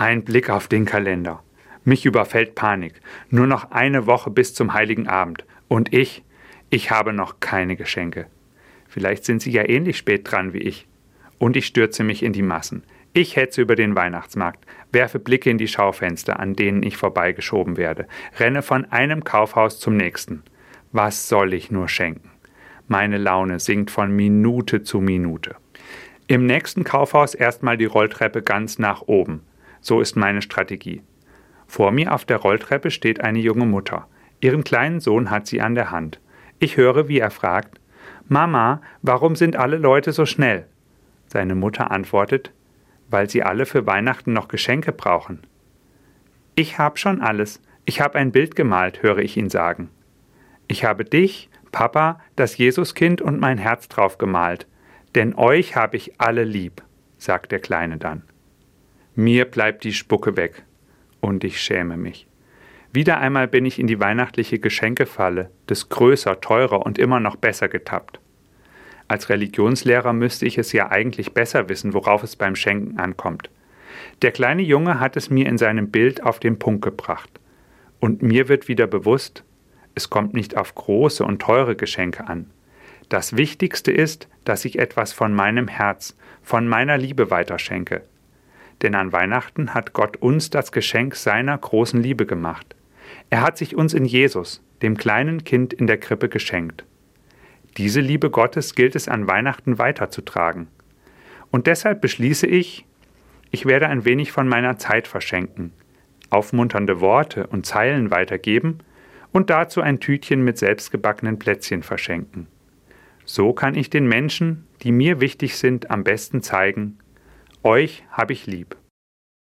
Ein Blick auf den Kalender. Mich überfällt Panik. Nur noch eine Woche bis zum heiligen Abend. Und ich, ich habe noch keine Geschenke. Vielleicht sind Sie ja ähnlich spät dran wie ich. Und ich stürze mich in die Massen. Ich hetze über den Weihnachtsmarkt, werfe Blicke in die Schaufenster, an denen ich vorbeigeschoben werde, renne von einem Kaufhaus zum nächsten. Was soll ich nur schenken? Meine Laune sinkt von Minute zu Minute. Im nächsten Kaufhaus erstmal die Rolltreppe ganz nach oben. So ist meine Strategie. Vor mir auf der Rolltreppe steht eine junge Mutter. Ihren kleinen Sohn hat sie an der Hand. Ich höre, wie er fragt: Mama, warum sind alle Leute so schnell? Seine Mutter antwortet: weil sie alle für Weihnachten noch Geschenke brauchen. Ich hab schon alles. Ich hab ein Bild gemalt, höre ich ihn sagen. Ich habe dich, Papa, das Jesuskind und mein Herz drauf gemalt, denn euch habe ich alle lieb, sagt der Kleine dann. Mir bleibt die Spucke weg und ich schäme mich. Wieder einmal bin ich in die weihnachtliche Geschenkefalle des größer, teurer und immer noch besser getappt. Als Religionslehrer müsste ich es ja eigentlich besser wissen, worauf es beim Schenken ankommt. Der kleine Junge hat es mir in seinem Bild auf den Punkt gebracht. Und mir wird wieder bewusst, es kommt nicht auf große und teure Geschenke an. Das Wichtigste ist, dass ich etwas von meinem Herz, von meiner Liebe weiterschenke. Denn an Weihnachten hat Gott uns das Geschenk seiner großen Liebe gemacht. Er hat sich uns in Jesus, dem kleinen Kind in der Krippe, geschenkt. Diese Liebe Gottes gilt es an Weihnachten weiterzutragen. Und deshalb beschließe ich, ich werde ein wenig von meiner Zeit verschenken, aufmunternde Worte und Zeilen weitergeben und dazu ein Tütchen mit selbstgebackenen Plätzchen verschenken. So kann ich den Menschen, die mir wichtig sind, am besten zeigen, euch habe ich lieb.